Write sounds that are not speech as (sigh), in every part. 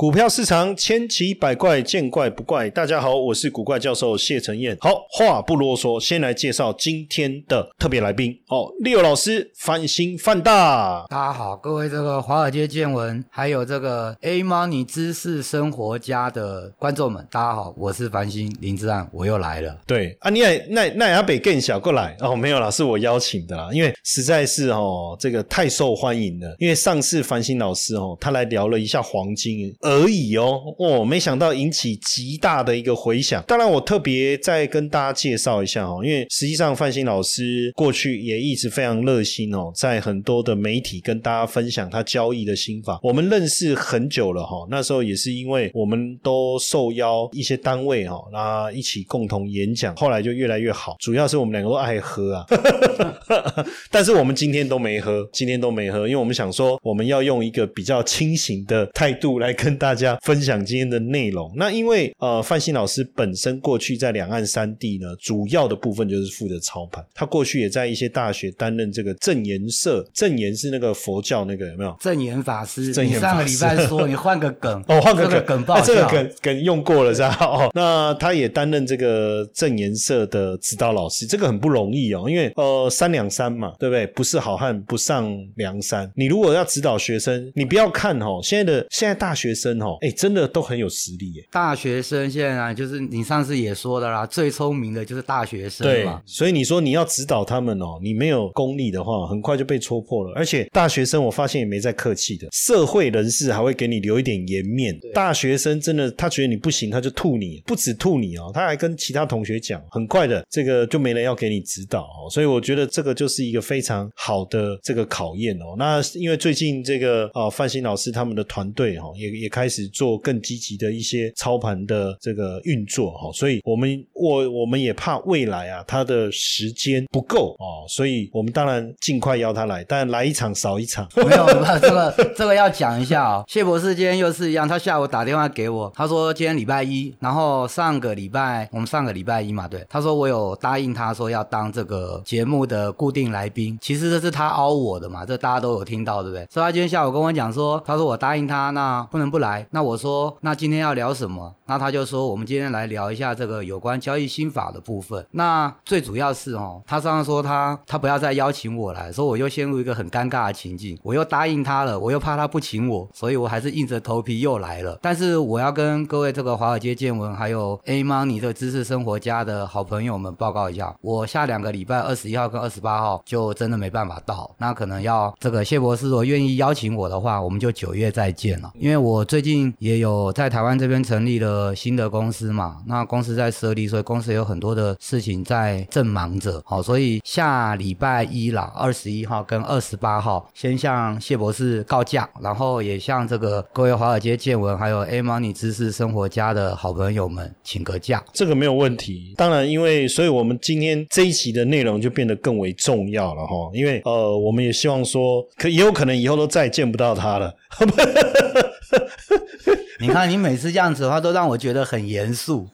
股票市场千奇百怪，见怪不怪。大家好，我是古怪教授谢承彦。好话不啰嗦，先来介绍今天的特别来宾。哦，六老师，翻新范大。大家好，各位这个华尔街见闻，还有这个 A Money 知识生活家的观众们，大家好，我是繁星林志安，我又来了。对啊，你也那那阿北更小过来哦，没有啦，是我邀请的啦，因为实在是哦，这个太受欢迎了。因为上次繁星老师哦，他来聊了一下黄金。而已哦，哦，没想到引起极大的一个回响。当然，我特别再跟大家介绍一下哦，因为实际上范鑫老师过去也一直非常热心哦，在很多的媒体跟大家分享他交易的心法。我们认识很久了哈，那时候也是因为我们都受邀一些单位哈，那一起共同演讲，后来就越来越好。主要是我们两个都爱喝啊，(laughs) 但是我们今天都没喝，今天都没喝，因为我们想说我们要用一个比较清醒的态度来跟。大家分享今天的内容。那因为呃，范新老师本身过去在两岸三地呢，主要的部分就是负责操盘。他过去也在一些大学担任这个正言社，正言是那个佛教那个有没有？正言法师。你上个礼拜说你换个梗哦，换个梗梗爆这个梗梗用过了是吧？哦，(laughs) 那他也担任这个正言社的指导老师，这个很不容易哦，因为呃三两三嘛，对不对？不是好汉不上梁山。你如果要指导学生，你不要看哦，现在的现在大学生。哦，哎，真的都很有实力耶！大学生现在就是你上次也说的啦，最聪明的就是大学生嘛。所以你说你要指导他们哦，你没有功力的话，很快就被戳破了。而且大学生我发现也没在客气的，社会人士还会给你留一点颜面。大学生真的，他觉得你不行，他就吐你，不止吐你哦，他还跟其他同学讲，很快的这个就没人要给你指导哦。所以我觉得这个就是一个非常好的这个考验哦。那因为最近这个啊范鑫老师他们的团队哈也也开始做更积极的一些操盘的这个运作哈，所以我们我我们也怕未来啊他的时间不够哦，所以我们当然尽快邀他来，但来一场少一场。(laughs) 没有，这个这个要讲一下哦。谢博士今天又是一样，他下午打电话给我，他说今天礼拜一，然后上个礼拜我们上个礼拜一嘛，对，他说我有答应他说要当这个节目的固定来宾，其实这是他凹我的嘛，这大家都有听到对不对？所以他今天下午跟我讲说，他说我答应他，那不能不来。那我说，那今天要聊什么？那他就说，我们今天来聊一下这个有关交易心法的部分。那最主要是哦，他上次说他他不要再邀请我来，说我又陷入一个很尴尬的情境，我又答应他了，我又怕他不请我，所以我还是硬着头皮又来了。但是我要跟各位这个华尔街见闻还有 A Money 这个知识生活家的好朋友们报告一下，我下两个礼拜二十一号跟二十八号就真的没办法到，那可能要这个谢博士如果愿意邀请我的话，我们就九月再见了，因为我最近。也有在台湾这边成立了新的公司嘛？那公司在设立，所以公司有很多的事情在正忙着。好，所以下礼拜一啦，二十一号跟二十八号，先向谢博士告假，然后也向这个各位华尔街见闻还有 A Money 知识生活家的好朋友们请个假。这个没有问题。当然，因为所以我们今天这一期的内容就变得更为重要了哈。因为呃，我们也希望说，可也有可能以后都再见不到他了。你看，你每次这样子的话，都让我觉得很严肃。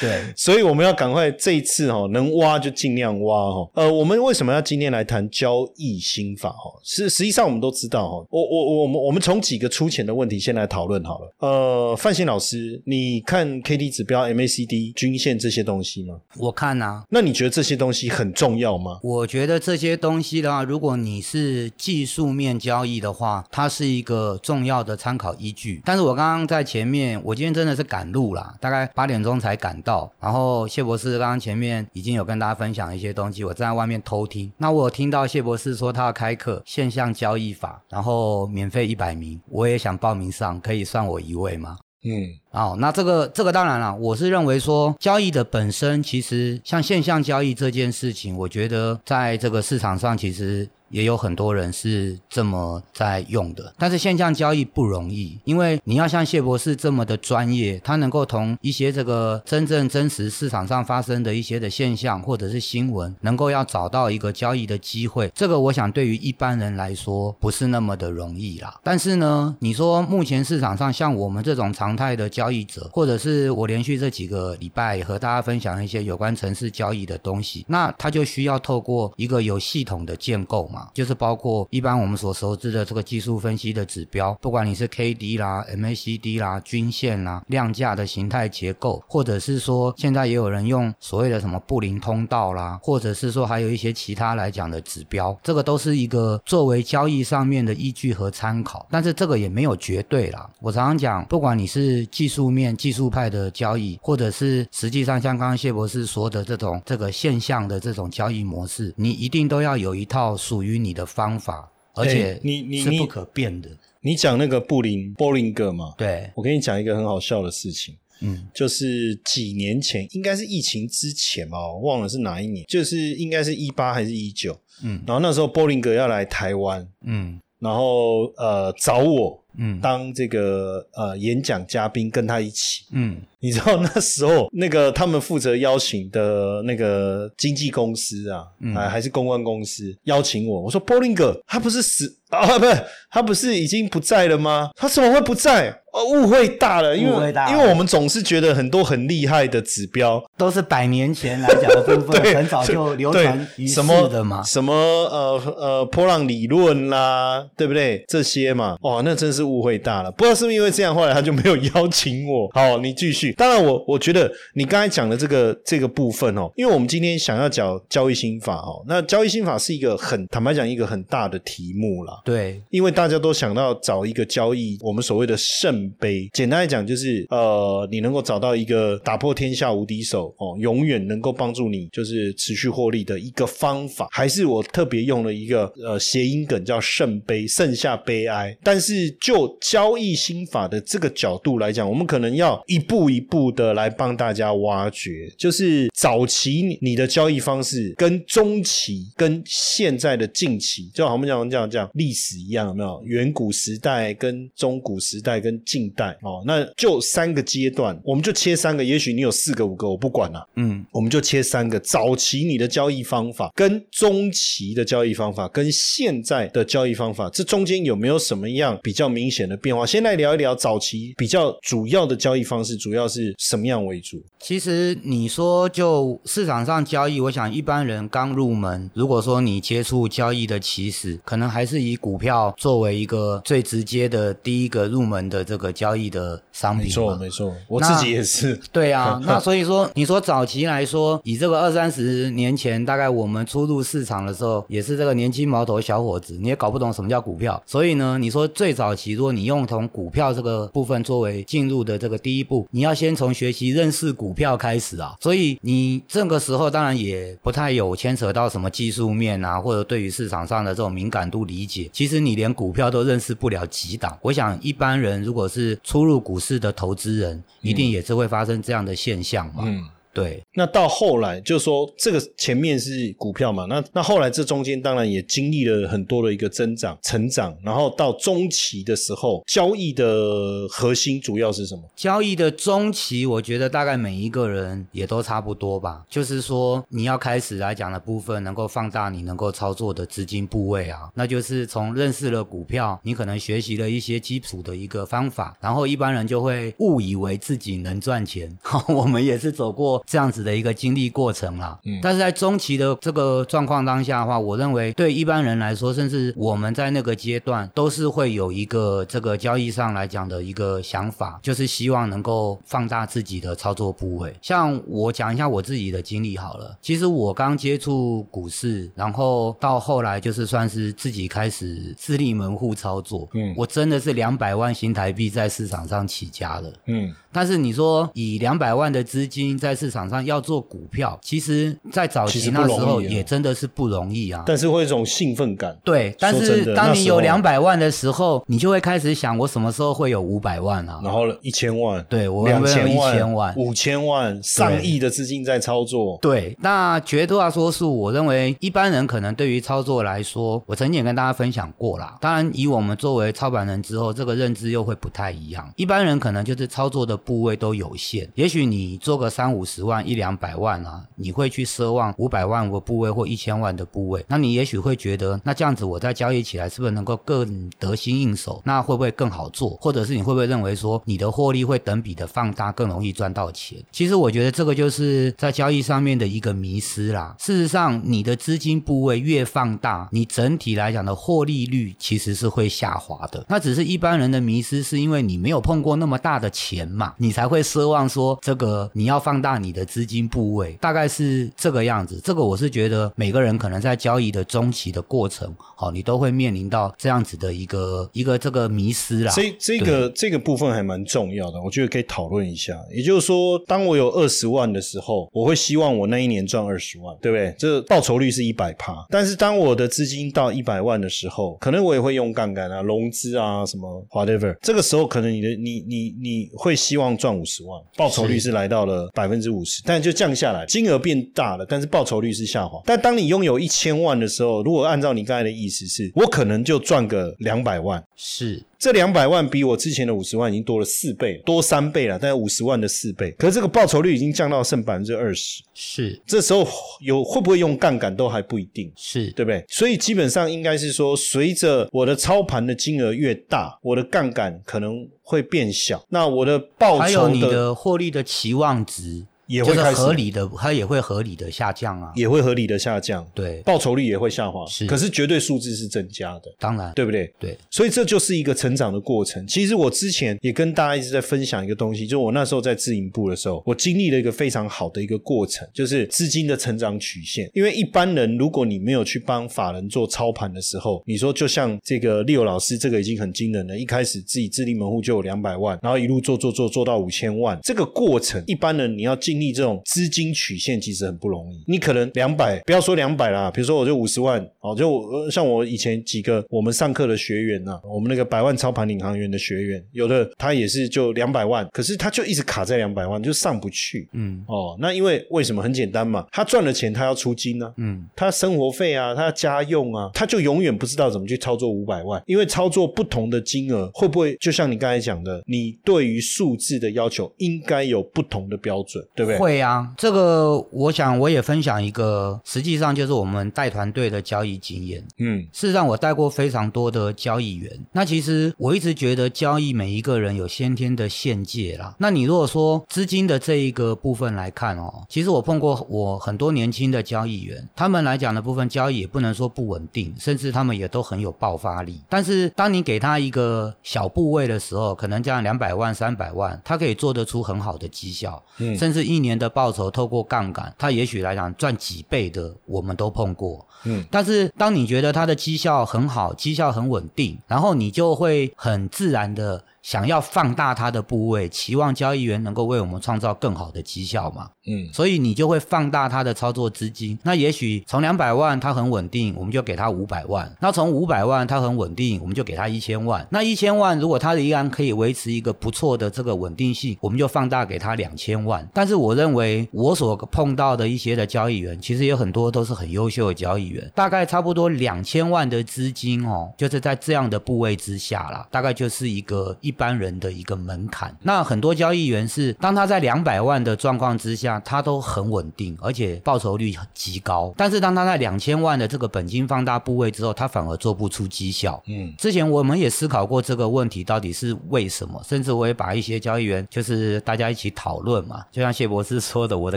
对，(laughs) 所以我们要赶快这一次哈，能挖就尽量挖哈。呃，我们为什么要今天来谈交易心法哈？实实际上我们都知道哈。我我我们我们从几个粗浅的问题先来讨论好了。呃，范鑫老师，你看 K D 指标、MACD 均线这些东西吗？我看啊。那你觉得这些东西很重要吗？我觉得这些东西的话，如果你是技术面交易的话，它是一个重要的参考依据。但是我刚刚在前面，我今天真的是赶路啦，大概八点钟才赶。到，然后谢博士刚刚前面已经有跟大家分享一些东西，我站在外面偷听。那我有听到谢博士说他要开课现象交易法，然后免费一百名，我也想报名上，可以算我一位吗？嗯哦，那这个这个当然了，我是认为说交易的本身其实像现象交易这件事情，我觉得在这个市场上其实。也有很多人是这么在用的，但是现象交易不容易，因为你要像谢博士这么的专业，他能够从一些这个真正真实市场上发生的一些的现象或者是新闻，能够要找到一个交易的机会，这个我想对于一般人来说不是那么的容易啦。但是呢，你说目前市场上像我们这种常态的交易者，或者是我连续这几个礼拜和大家分享一些有关城市交易的东西，那他就需要透过一个有系统的建构嘛。就是包括一般我们所熟知的这个技术分析的指标，不管你是 K D 啦、M A C D 啦、均线啦、量价的形态结构，或者是说现在也有人用所谓的什么布林通道啦，或者是说还有一些其他来讲的指标，这个都是一个作为交易上面的依据和参考。但是这个也没有绝对啦。我常常讲，不管你是技术面、技术派的交易，或者是实际上像刚刚谢博士说的这种这个现象的这种交易模式，你一定都要有一套属于。于你的方法，而且你你是不可变的。你讲那个布林波林格嘛？对，我跟你讲一个很好笑的事情。嗯，就是几年前，应该是疫情之前吧，我忘了是哪一年，就是应该是一八还是一九。嗯，然后那时候波林格要来台湾，嗯，然后呃找我，嗯，当这个呃演讲嘉宾跟他一起，嗯。你知道那时候那个他们负责邀请的那个经纪公司啊，啊还是公关公司邀请我，我说波林哥他不是死 (laughs) 啊，不是他不是已经不在了吗？他怎么会不在？哦，误会大了，因为因为我们总是觉得很多很厉害的指标都是百年前来讲的部分，(laughs) 很早就流传于世的嘛，什么呃呃波浪理论啦，对不对？这些嘛，哇，那真是误会大了。不知道是不是因为这样，后来他就没有邀请我。(laughs) 好，你继续。当然，我我觉得你刚才讲的这个这个部分哦，因为我们今天想要讲交易心法哦，那交易心法是一个很坦白讲一个很大的题目啦。对，因为大家都想到找一个交易，我们所谓的圣杯，简单来讲就是呃，你能够找到一个打破天下无敌手哦，永远能够帮助你就是持续获利的一个方法，还是我特别用了一个呃谐音梗叫圣杯，剩下悲哀。但是就交易心法的这个角度来讲，我们可能要一步一。步的来帮大家挖掘，就是早期你的交易方式跟中期跟现在的近期，就好我们讲讲讲历史一样，有没有？远古时代跟中古时代跟近代哦，那就三个阶段，我们就切三个，也许你有四个五个，我不管了，嗯，我们就切三个。早期你的交易方法跟中期的交易方法跟现在的交易方法，这中间有没有什么样比较明显的变化？先来聊一聊早期比较主要的交易方式，主要是。是什么样为主？其实你说就市场上交易，我想一般人刚入门，如果说你接触交易的起始，可能还是以股票作为一个最直接的第一个入门的这个交易的商品。没错，没错，我自己也是。(laughs) 对啊，(laughs) 那所以说，你说早期来说，以这个二三十年前，大概我们初入市场的时候，也是这个年轻毛头小伙子，你也搞不懂什么叫股票。所以呢，你说最早期，如果你用从股票这个部分作为进入的这个第一步，你要先。先从学习认识股票开始啊，所以你这个时候当然也不太有牵扯到什么技术面啊，或者对于市场上的这种敏感度理解。其实你连股票都认识不了几档。我想一般人如果是初入股市的投资人，一定也是会发生这样的现象嘛。嗯。对，那到后来就是说这个前面是股票嘛，那那后来这中间当然也经历了很多的一个增长、成长，然后到中期的时候，交易的核心主要是什么？交易的中期，我觉得大概每一个人也都差不多吧，就是说你要开始来讲的部分，能够放大你能够操作的资金部位啊，那就是从认识了股票，你可能学习了一些基础的一个方法，然后一般人就会误以为自己能赚钱，(laughs) 我们也是走过。这样子的一个经历过程啦，嗯，但是在中期的这个状况当下的话，我认为对一般人来说，甚至我们在那个阶段，都是会有一个这个交易上来讲的一个想法，就是希望能够放大自己的操作部位。像我讲一下我自己的经历好了，其实我刚接触股市，然后到后来就是算是自己开始自立门户操作，嗯，我真的是两百万新台币在市场上起家了，嗯。但是你说以两百万的资金在市场上要做股票，其实，在早期那时候也真的是不容易啊。但是会有一种兴奋感。对，但是当你有两百万的时候，你就会开始想，我什么时候会有五百万啊？然后一千万，对我两千万、五千万、上亿的资金在操作。对，那绝大多数，我认为一般人可能对于操作来说，我曾经也跟大家分享过啦。当然，以我们作为操盘人之后，这个认知又会不太一样。一般人可能就是操作的部位都有限，也许你做个三五十万、一两百万啊，你会去奢望五百万个部位或一千万的部位，那你也许会觉得，那这样子我在交易起来是不是能够更得心应手？那会不会更好做？或者是你会不会认为说你的获利会等比的放大，更容易赚到钱？其实我觉得这个就是在交易上面的一个迷失啦。事实上，你的资金部位越放大，你整体来讲的获利率其实是会下滑的。那只是一般人的迷失，是因为你没有碰过那么大的钱嘛，你才会奢望说这个你要放大你的资金部位，大概是这个样子。这个我是觉得每个人可能在交易的中期的过程，好，你都会面临到这样子的一个一个这个迷失啦。这这个这个部分还蛮重要的，我觉得可以讨论一下。也就是说，当我有二十万的时候，我会希望我那一年赚二十万，对不对？这报酬率是一百趴。但是当我的资金到一百万的时候，可能我也会用杠杆啊、融资啊什么 whatever。这个时候可能你的你你你会希望赚五十万，报酬率是来到了百分之五十，但就降下来，金额变大了，但是报酬率是下滑。但当你拥有一千万的时候，如果按照你刚才的意思是，我可能就赚个两百万，是。这两百万比我之前的五十万已经多了四倍，多三倍了，大概五十万的四倍。可是这个报酬率已经降到剩百分之二十，是。这时候有会不会用杠杆都还不一定，是对不对？所以基本上应该是说，随着我的操盘的金额越大，我的杠杆可能会变小，那我的报酬的获利的期望值。也会合理的，它也会合理的下降啊，也会合理的下降，对，报酬率也会下滑，是，可是绝对数字是增加的，当然，对不对？对，所以这就是一个成长的过程。其实我之前也跟大家一直在分享一个东西，就我那时候在自营部的时候，我经历了一个非常好的一个过程，就是资金的成长曲线。因为一般人如果你没有去帮法人做操盘的时候，你说就像这个利友老师，这个已经很惊人了，一开始自己自立门户就有两百万，然后一路做做做做到五千万，这个过程一般人你要经历这种资。金曲线其实很不容易，你可能两百，不要说两百啦，比如说我就五十万，哦，就像我以前几个我们上课的学员呐，我们那个百万操盘领航员的学员，有的他也是就两百万，可是他就一直卡在两百万，就上不去，嗯，哦，那因为为什么很简单嘛，他赚了钱他要出金呢，嗯，他生活费啊，他家用啊，他就永远不知道怎么去操作五百万，因为操作不同的金额会不会就像你刚才讲的，你对于数字的要求应该有不同的标准，对不对？会啊。这个我想我也分享一个，实际上就是我们带团队的交易经验。嗯，事实上我带过非常多的交易员。那其实我一直觉得交易每一个人有先天的限界啦。那你如果说资金的这一个部分来看哦，其实我碰过我很多年轻的交易员，他们来讲的部分交易也不能说不稳定，甚至他们也都很有爆发力。但是当你给他一个小部位的时候，可能这样两百万、三百万，他可以做得出很好的绩效，嗯，甚至一年的报酬。透过杠杆，他也许来讲赚几倍的，我们都碰过。嗯，但是当你觉得他的绩效很好，绩效很稳定，然后你就会很自然的。想要放大它的部位，期望交易员能够为我们创造更好的绩效嘛？嗯，所以你就会放大它的操作资金。那也许从两百万它很稳定，我们就给他五百万；那从五百万它很稳定，我们就给他一千万。那一千万如果它依然可以维持一个不错的这个稳定性，我们就放大给他两千万。但是我认为我所碰到的一些的交易员，其实有很多都是很优秀的交易员，大概差不多两千万的资金哦，就是在这样的部位之下啦，大概就是一个一。一般人的一个门槛，那很多交易员是当他在两百万的状况之下，他都很稳定，而且报酬率极高。但是当他在两千万的这个本金放大部位之后，他反而做不出绩效。嗯，之前我们也思考过这个问题到底是为什么，甚至我也把一些交易员就是大家一起讨论嘛，就像谢博士说的，我的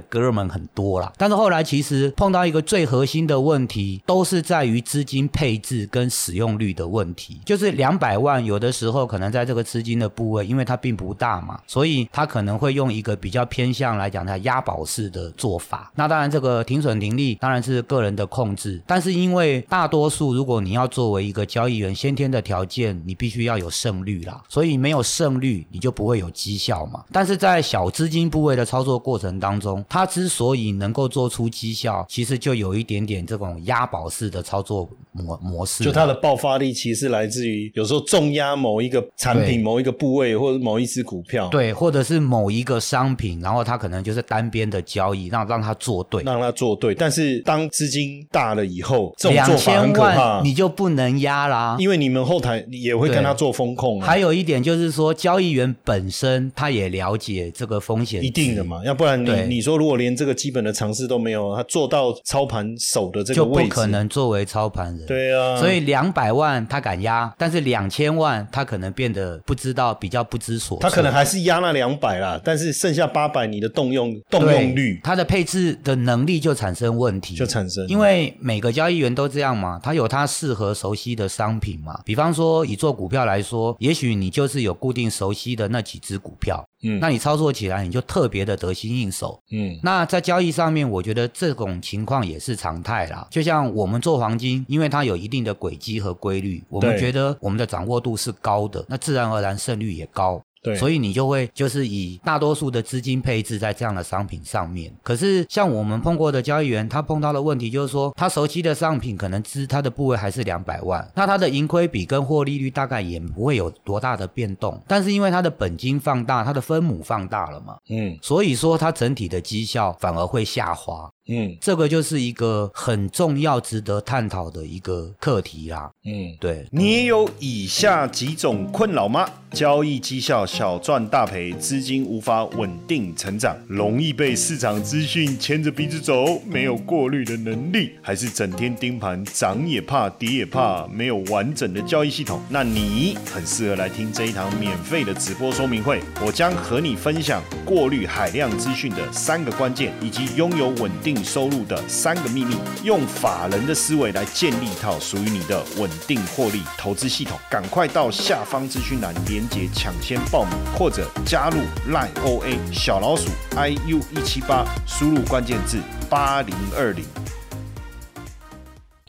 哥们很多啦。但是后来其实碰到一个最核心的问题，都是在于资金配置跟使用率的问题。就是两百万有的时候可能在这个资金金的部位，因为它并不大嘛，所以它可能会用一个比较偏向来讲它押宝式的做法。那当然，这个停损停利当然是个人的控制，但是因为大多数如果你要作为一个交易员，先天的条件你必须要有胜率啦，所以没有胜率你就不会有绩效嘛。但是在小资金部位的操作过程当中，它之所以能够做出绩效，其实就有一点点这种押宝式的操作模模式。就它的爆发力其实来自于有时候重压某一个产品、对某一个部位或者某一只股票，，对，或者是某一个商品，然后它可能就是单边的交易，让让它做对。让它做对。但是当资金大了以后，这种做两法很千可怕万，你就不能压啦。因为你们后台也会跟他做风控、啊，还有一点就是说，交易员本身他也了解这个风险，一定的。嘛，要不然你你说如果连这个基本的常识都没有，他做到操盘手的这个就不位置，可能作为操盘人。对啊，所以两百万他敢压，但是两千万他可能变得不知道，比较不知所措。他可能还是压那两百啦，但是剩下八百你的动用动用率他的配置的能力就产生问题，就产生，因为每个交易员都这样嘛，他有他适合熟悉的商品嘛。比方说，以做股票来说，也许你就是有固定熟悉的那几只股票，嗯那你操作起来你就特别的得心应手。嗯那在交易上面，我觉得这种情况也是常态啦。就像我们做黄金，因为它有一定的轨迹和规律，我们觉得我们的掌握度是高的，那自然而然胜率也高。对，所以你就会就是以大多数的资金配置在这样的商品上面。可是像我们碰过的交易员，他碰到的问题就是说，他熟悉的商品可能资他的部位还是两百万，那他的盈亏比跟获利率大概也不会有多大的变动。但是因为他的本金放大，他的分母放大了嘛，嗯所以说它整体的绩效反而会下滑。嗯这个就是一个很重要、值得探讨的一个课题啦。嗯。对，你也有以下几种困扰吗？交易绩效小赚大赔，资金无法稳定成长，容易被市场资讯牵着鼻子走，没有过滤的能力，还是整天盯盘，涨也怕，跌也怕，没有完整的交易系统？那你很适合来听这一堂免费的直播说明会。我将和你分享过滤海量资讯的三个关键，以及拥有稳定收入的三个秘密，用法人的思维来建立一套属于你的稳定获利投资系统。赶快到下方资讯栏连接抢先报名，或者加入 Line OA 小老鼠 iu 一七八，输入关键字八零二零。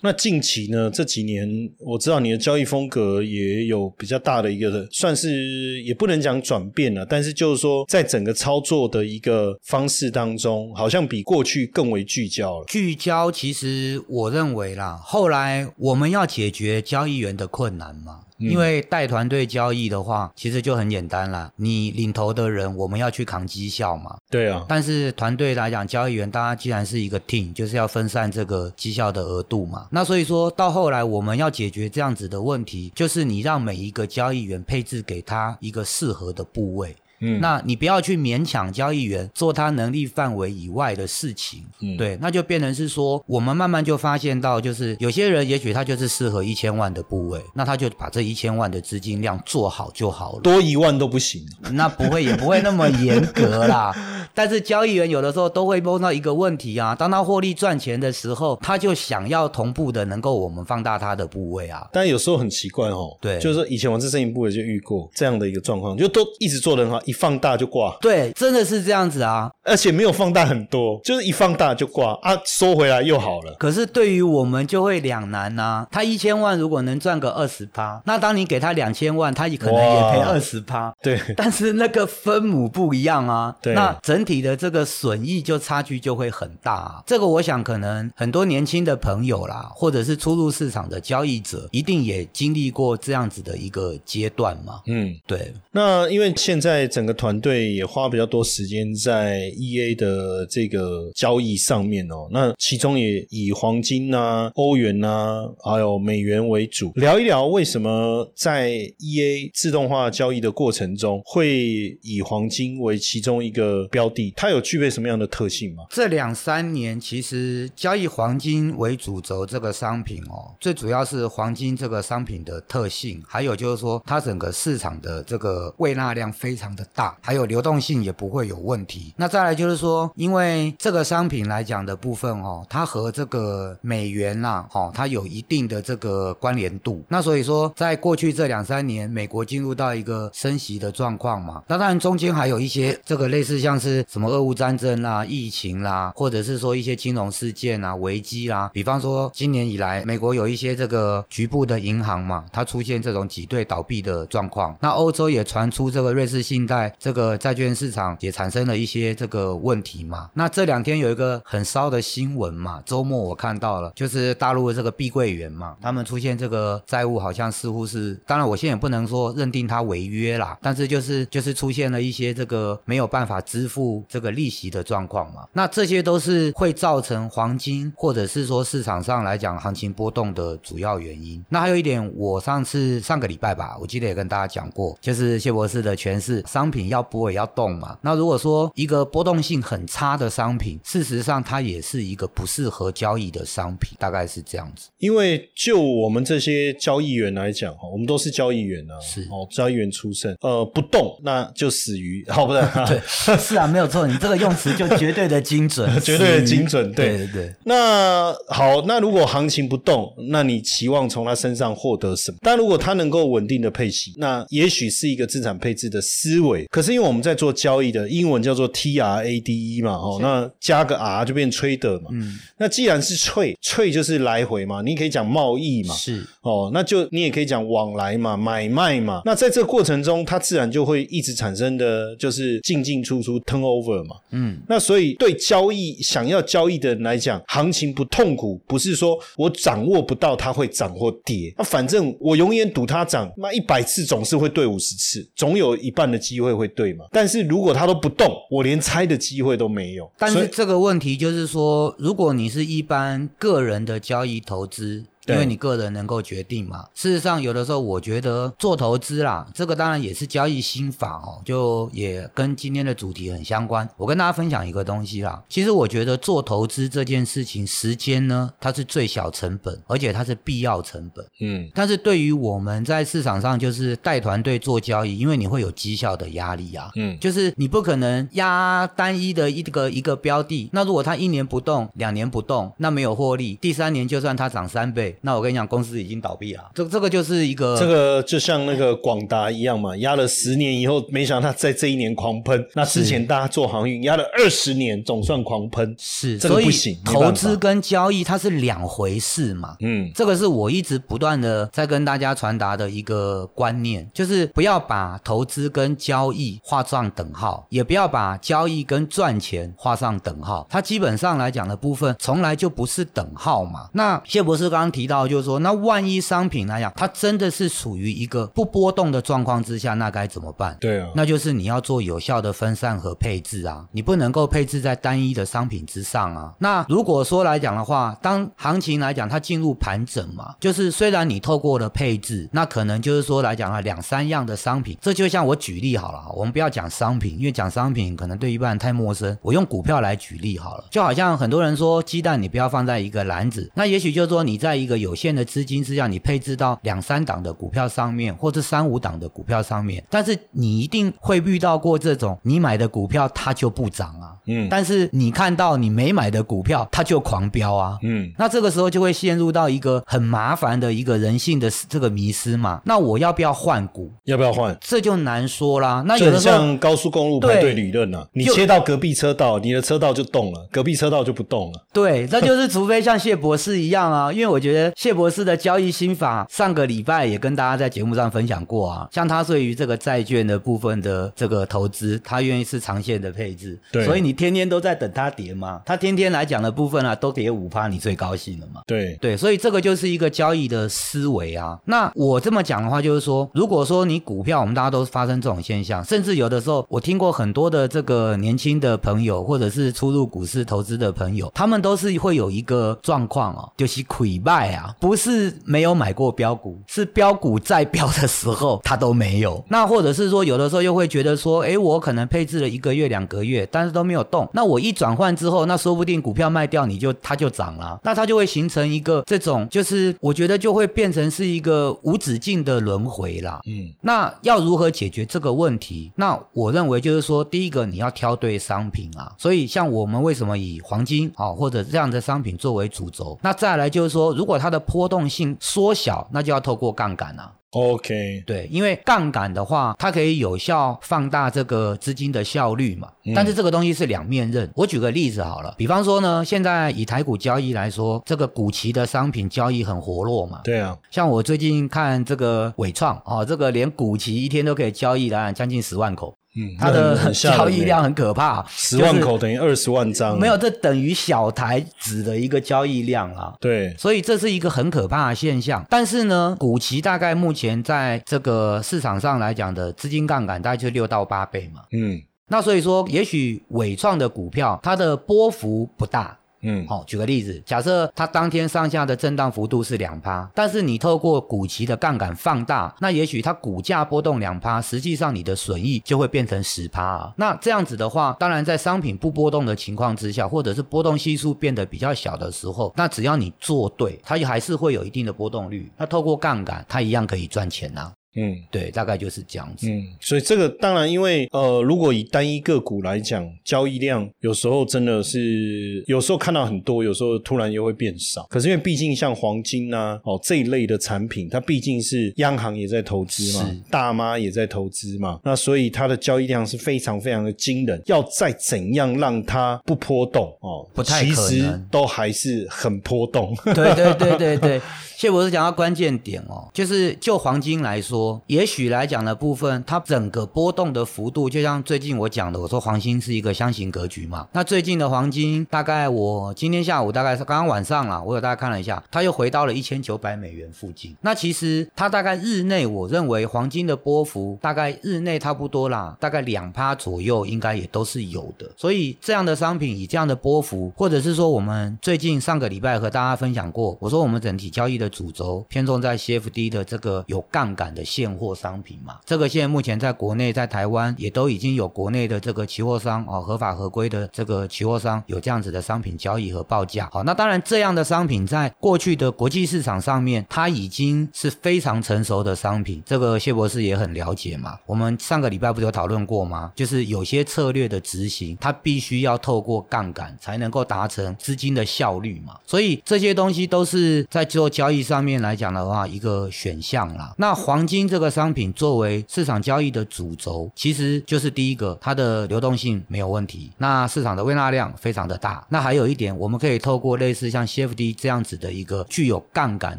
那近期呢？这几年我知道你的交易风格也有比较大的一个，算是也不能讲转变了，但是就是说，在整个操作的一个方式当中，好像比过去更为聚焦了。聚焦其实我认为啦，后来我们要解决交易员的困难嘛。因为带团队交易的话，其实就很简单啦。你领头的人，我们要去扛绩效嘛。对啊，但是团队来讲，交易员大家既然是一个 team，就是要分散这个绩效的额度嘛。那所以说到后来，我们要解决这样子的问题，就是你让每一个交易员配置给他一个适合的部位。嗯，那你不要去勉强交易员做他能力范围以外的事情，嗯对，那就变成是说，我们慢慢就发现到，就是有些人也许他就是适合一千万的部位，那他就把这一千万的资金量做好就好了。多一万都不行。那不会也不会那么严格啦。(laughs) 但是交易员有的时候都会碰到一个问题啊，当他获利赚钱的时候，他就想要同步的能够我们放大他的部位啊。但有时候很奇怪哦，对就是说以前我这摄影部也就遇过这样的一个状况，就都一直做的很好，一放大就挂，对，真的是这样子啊。而且没有放大很多，就是一放大就挂啊，收回来又好了。可是对于我们就会两难呐、他一千万如果能赚个二十趴，那当你给他两千万，他也可能也赔二十趴。对，但是那个分母不一样啊，对那整体的这个损益就差距就会很大、啊。这个我想可能很多年轻的朋友啦，或者是初入市场的交易者，一定也经历过这样子的一个阶段嘛。嗯，对，那因为现在整整个团队也花比较多时间在 E A 的这个交易上面哦，那其中也以黄金啊、欧元啊，还有美元为主。聊一聊为什么在 E A 自动化交易的过程中，会以黄金为其中一个标的？它有具备什么样的特性吗？这两三年其实交易黄金为主轴这个商品哦，最主要是黄金这个商品的特性，还有就是说它整个市场的这个未纳量非常的大，还有流动性也不会有问题。那再来就是说，因为这个商品来讲的部分哦，它和这个美元啦，哦，它有一定的这个关联度。那所以说，在过去这两三年，美国进入到一个升息的状况嘛，那当然中间还有一些这个类似像是什么俄乌战争啦、疫情啦，或者是说一些金融事件啊、危机啦，比方说今年以来，美国有一些这个局部的银行嘛，它出现这种挤兑倒闭的状况。那欧洲也传出这个瑞士信贷这个债券市场也产生了一些这个问题嘛。那这两天有一个很骚的新闻嘛，周末我看到了，就是大陆的这个碧桂园嘛，他们出现这个债务好像似乎是，当然我现在也不能说认定它违约啦，但是就是就是出现了一些这个没有办法支付这个利息的状况嘛。那这些都是会造成黄金或者是说市场上来讲行情波动的主要原因。那还有一点，我上次上个礼拜吧，我记得也跟大家讲过，就是谢博士的诠释，商品要波也要动嘛。那如果说一个波动性很差的商品，事实上它也是一个不适合交易的商品，大概是这样子。因为就我们这些交易员来讲哈，我们都是交易员啊，是哦，交易员出身，呃，不动那就死鱼，好 (laughs) 不对？对，是啊，没有错，你这个用词就绝对的精准，(laughs) 绝对的精准，对对对。那好，那如果行情不动，那你期望从他身上获得什么？但如果他能够稳定的配息，那也许是一个资产配置的思维。可是因为我们在做交易的，英文叫做 T R A D E 嘛，哦，那加个 R 就变 trader 嘛。嗯，那既然是 trade，trade 就是来回嘛，你可以讲贸易嘛，是哦，那就你也可以讲往来嘛，买卖嘛。那在这个过程中，它自然就会一直产生的就是进进出出 turnover 嘛。嗯，那所以对交易想要交易的人来讲，行情不痛苦，不是说我掌握不到它会涨或跌，那反正我永远赌它涨，那一百次总是会对五十次，总有一半的机会会对吗。但是如果它都不动，我连猜的机会都没有。但是这个问题就是说，如果你是一般个人的交易投资。因为你个人能够决定嘛。事实上，有的时候我觉得做投资啦，这个当然也是交易心法哦，就也跟今天的主题很相关。我跟大家分享一个东西啦。其实我觉得做投资这件事情，时间呢，它是最小成本，而且它是必要成本。嗯，但是对于我们在市场上就是带团队做交易，因为你会有绩效的压力啊。嗯就是你不可能压单一的一个一个标的，那如果它一年不动，两年不动，那没有获利，第三年就算它涨三倍，那我跟你讲，公司已经倒闭了。这这个就是一个这个就像那个广达一样嘛，压了十年以后，没想到在这一年狂喷。那之前大家做航运压了二十年，总算狂喷。是，所以这个不行投资跟交易它是两回事嘛。嗯，这个是我一直不断的在跟大家传达的一个观念，就是不要把投资跟交易画上等号，也不要把交易跟赚钱画上等号。它基本上来讲的部分，从来就不是等号嘛。那谢博士刚刚提到，就是说，那万一商品来讲，它真的是处于一个不波动的状况之下，那该怎么办？对啊，那就是你要做有效的分散和配置啊，你不能够配置在单一的商品之上啊。那如果说来讲的话，当行情来讲它进入盘整嘛，就是虽然你透过了配置，那可能就是说来讲啊两三样的商品，这就像我举例好了，我们不要讲商品，因为讲商品可能对一般人太陌生，我用股票来举例好了，就好像很多人说鸡蛋你不要放在一个篮子，那也许就是说你在一个有限的资金之下，你配置到两三档的股票上面，或者三五档的股票上面，但是你一定会遇到过这种，你买的股票它就不涨啊，嗯但是你看到你没买的股票它就狂飙啊，嗯，那这个时候就会陷入到一个很麻烦的一个人性的这个迷失嘛。那我要不要换股？要不要换？这就难说啦。那有的像高速公路排队理论啊，你切到隔壁车道，你的车道就动了，隔壁车道就不动了。对，那就是除非像谢博士一样啊，因为我觉得谢博士的交易心法，上个礼拜也跟大家在节目上分享过啊。像他对于这个债券的部分的这个投资，他愿意是长线的配置，对所以你天天都在等它跌嘛。他天天来讲的部分啊，都跌五趴，你最高兴了嘛。对，对，所以这个就是一个交易的思维啊。那我这么讲的话，就是说，如果说你股票，我们大家都发生这种现象，甚至有的时候，我听过很多的这个年轻的朋友，或者是初入股市投资的朋友，他们都是会有一个状况哦，就是溃败不是没有买过标股，是标股在标的时候它都没有。那或者是说，有的时候又会觉得说，哎，我可能配置了一个月、两个月，但是都没有动。那我一转换之后，那说不定股票卖掉，你就它就涨了。那它就会形成一个这种，就是我觉得就会变成是一个无止境的轮回啦。嗯，那要如何解决这个问题？那我认为就是说，第一个你要挑对商品啊。所以像我们为什么以黄金啊或者这样的商品作为主轴？那再来就是说，如果它的波动性缩小，那就要透过杠杆啊。OK，对，因为杠杆的话，它可以有效放大这个资金的效率嘛。但是这个东西是两面刃。我举个例子好了，比方说呢，现在以台股交易来说，这个股期的商品交易很活络嘛。对啊，像我最近看这个伟创哦，这个连股期一天都可以交易了将近十万口。嗯，它的交易量很可怕，十万口等于二十万张，没有，这等于小台子的一个交易量啊。对，所以这是一个很可怕的现象。但是呢，股期大概目前在这个市场上来讲的资金杠杆大概就六到八倍嘛。嗯，那所以说，也许伟创的股票它的波幅不大。嗯，好，举个例子，假设它当天上下的震荡幅度是两趴，但是你透过股期的杠杆放大，那也许它股价波动两趴，实际上你的损益就会变成十趴啊。那这样子的话，当然在商品不波动的情况之下，或者是波动系数变得比较小的时候，那只要你做对，它还是会有一定的波动率。那透过杠杆，它一样可以赚钱呐。嗯，对，大概就是这样子。嗯，所以这个当然，因为呃，如果以单一个股来讲，交易量有时候真的是有时候看到很多，有时候突然又会变少。可是因为毕竟像黄金啊，哦这一类的产品，它毕竟是央行也在投资嘛，大妈也在投资嘛，那所以它的交易量是非常非常的惊人。要再怎样让它不波动哦，不太可能，都还是很波动。对对对对对。谢博士讲到关键点哦，就是就黄金来说，也许来讲的部分，它整个波动的幅度，就像最近我讲的，我说黄金是一个箱型格局嘛。那最近的黄金，大概我今天下午大概是刚刚晚上了，我有大概看了一下，它又回到了一千九百美元附近。那其实它大概日内，我认为黄金的波幅大概日内差不多啦，大概两趴左右，应该也都是有的。所以这样的商品以这样的波幅，或者是说我们最近上个礼拜和大家分享过，我说我们整体交易的。主轴偏重在 CFD 的这个有杠杆的现货商品嘛？这个现在目前在国内，在台湾也都已经有国内的这个期货商哦，合法合规的这个期货商有这样子的商品交易和报价。好，那当然这样的商品在过去的国际市场上面，它已经是非常成熟的商品。这个谢博士也很了解嘛。我们上个礼拜不是有讨论过吗？就是有些策略的执行，它必须要透过杠杆才能够达成资金的效率嘛。所以这些东西都是在做交易。上面来讲的话，一个选项啦。那黄金这个商品作为市场交易的主轴，其实就是第一个，它的流动性没有问题。那市场的微纳量非常的大。那还有一点，我们可以透过类似像 CFD 这样子的一个具有杠杆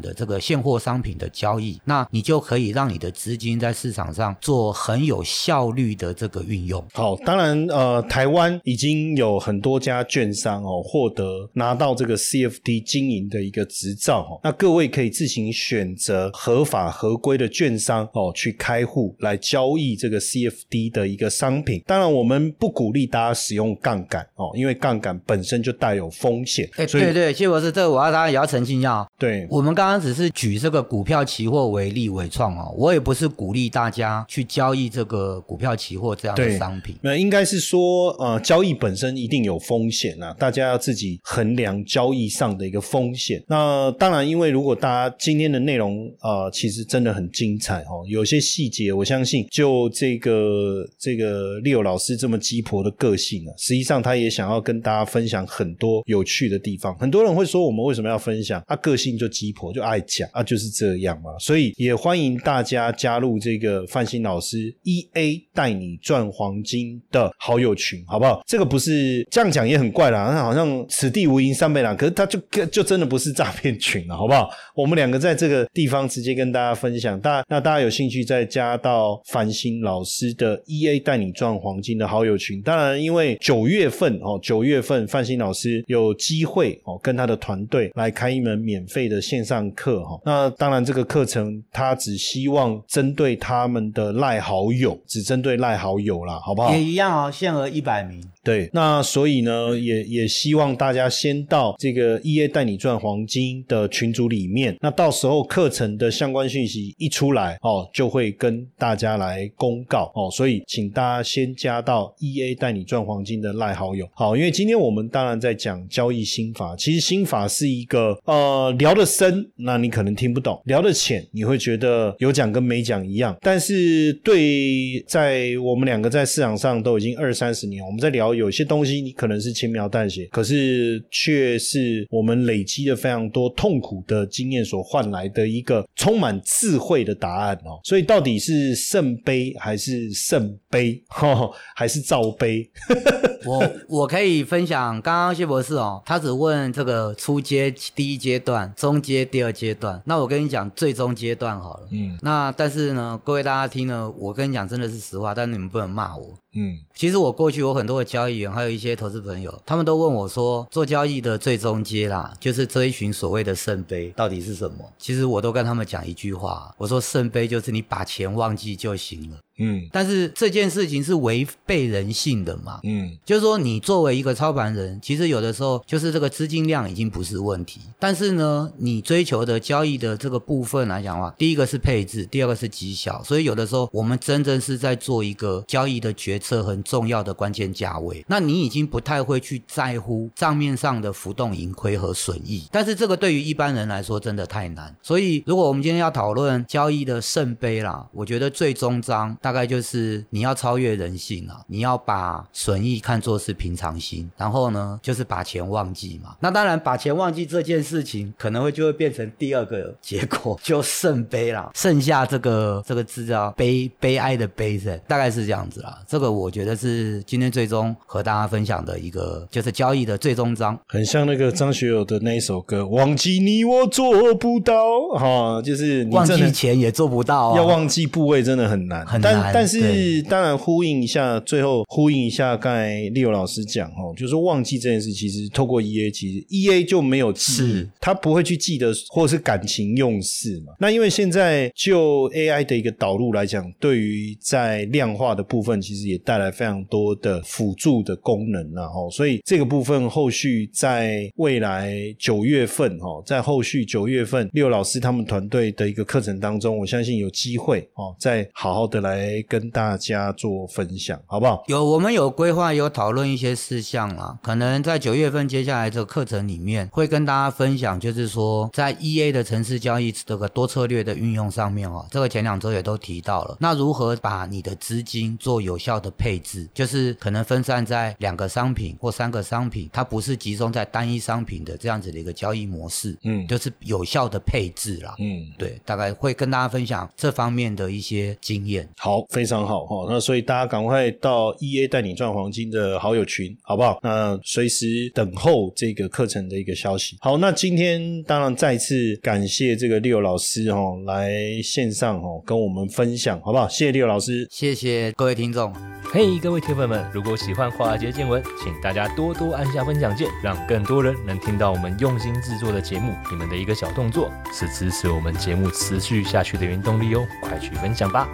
的这个现货商品的交易，那你就可以让你的资金在市场上做很有效率的这个运用。好，当然呃，台湾已经有很多家券商哦，获得拿到这个 CFD 经营的一个执照哦。那各位。可以自行选择合法合规的券商哦，去开户来交易这个 CFD 的一个商品。当然，我们不鼓励大家使用杠杆哦，因为杠杆本身就带有风险。哎，对对，谢博士，这个我要大家也要澄清一下。对，我们刚刚只是举这个股票期货为例，伟创哦，我也不是鼓励大家去交易这个股票期货这样的商品。那应该是说，呃，交易本身一定有风险啊，大家要自己衡量交易上的一个风险。那当然，因为如果大家今天的内容啊，其实真的很精彩哦。有些细节，我相信就这个这个六老师这么鸡婆的个性啊，实际上他也想要跟大家分享很多有趣的地方。很多人会说，我们为什么要分享？他个性就鸡婆，就爱讲啊，就是这样嘛。所以也欢迎大家加入这个范鑫老师 E A 带你赚黄金的好友群，好不好？这个不是这样讲也很怪啦，那好像此地无银三百两，可是他就就真的不是诈骗群了，好不好？我们两个在这个地方直接跟大家分享，大那大家有兴趣再加到繁星老师的 E A 带你赚黄金的好友群。当然，因为九月份哦，九月份范鑫老师有机会哦，跟他的团队来开一门免费的线上课哈。那当然，这个课程他只希望针对他们的赖好友，只针对赖好友啦，好不好？也一样哦，限额一百名。对，那所以呢，也也希望大家先到这个 E A 带你赚黄金的群组里面，那到时候课程的相关讯息一出来哦，就会跟大家来公告哦，所以请大家先加到 E A 带你赚黄金的赖好友。好，因为今天我们当然在讲交易心法，其实心法是一个呃聊得深，那你可能听不懂；聊得浅，你会觉得有讲跟没讲一样。但是对在我们两个在市场上都已经二三十年，我们在聊有些东西，你可能是轻描淡写，可是却是我们累积了非常多痛苦的经验所换来的一个充满智慧的答案哦。所以到底是圣杯还是圣杯，(laughs) 还是罩杯？(laughs) 我我可以分享，刚刚谢博士哦，他只问这个初阶第一阶段、中阶第二阶段，那我跟你讲最终阶段好了。嗯，那但是呢，各位大家听呢，我跟你讲真的是实话，但是你们不能骂我。嗯，其实我过去有很多的交易员，还有一些投资朋友，他们都问我说，做交易的最终阶啦，就是追寻所谓的圣杯到底是什么？其实我都跟他们讲一句话，我说圣杯就是你把钱忘记就行了。嗯，但是这件事情是违背人性的嘛？嗯，就是说你作为一个操盘人，其实有的时候就是这个资金量已经不是问题，但是呢，你追求的交易的这个部分来讲的话，第一个是配置，第二个是绩效，所以有的时候我们真正是在做一个交易的决策很重要的关键价位。那你已经不太会去在乎账面上的浮动盈亏和损益，但是这个对于一般人来说真的太难。所以如果我们今天要讨论交易的圣杯啦，我觉得最终章大。概就是你要超越人性啊，你要把损益看作是平常心，然后呢，就是把钱忘记嘛。那当然，把钱忘记这件事情，可能会就会变成第二个结果，(laughs) 就圣杯啦，剩下这个这个字叫悲悲哀的悲字，大概是这样子啦。这个我觉得是今天最终和大家分享的一个，就是交易的最终章，很像那个张学友的那一首歌，忘记你我做不到哈，就是忘记钱也做不到，要忘记部位真的很难，很难。但是当然呼应一下，最后呼应一下刚才利友老师讲哦，就是忘记这件事，其实透过 E A，其实 E A 就没有是，他不会去记得或者是感情用事嘛。那因为现在就 A I 的一个导入来讲，对于在量化的部分，其实也带来非常多的辅助的功能了哈。所以这个部分后续在未来九月份哈，在后续九月份利友老师他们团队的一个课程当中，我相信有机会哦，再好好的来。跟大家做分享，好不好？有，我们有规划，有讨论一些事项啦。可能在九月份接下来这个课程里面，会跟大家分享，就是说在 E A 的城市交易这个多策略的运用上面哦，这个前两周也都提到了。那如何把你的资金做有效的配置？就是可能分散在两个商品或三个商品，它不是集中在单一商品的这样子的一个交易模式。嗯，就是有效的配置啦。嗯，对，大概会跟大家分享这方面的一些经验。好。好非常好哈，那所以大家赶快到 E A 带你赚黄金的好友群，好不好？那随时等候这个课程的一个消息。好，那今天当然再次感谢这个六老师哈，来线上哈跟我们分享，好不好？谢谢六老师，谢谢各位听众。嘿，各位铁粉们，如果喜欢华尔街见闻，请大家多多按下分享键，让更多人能听到我们用心制作的节目。你们的一个小动作，是支持我们节目持续下去的原动力哦，快去分享吧。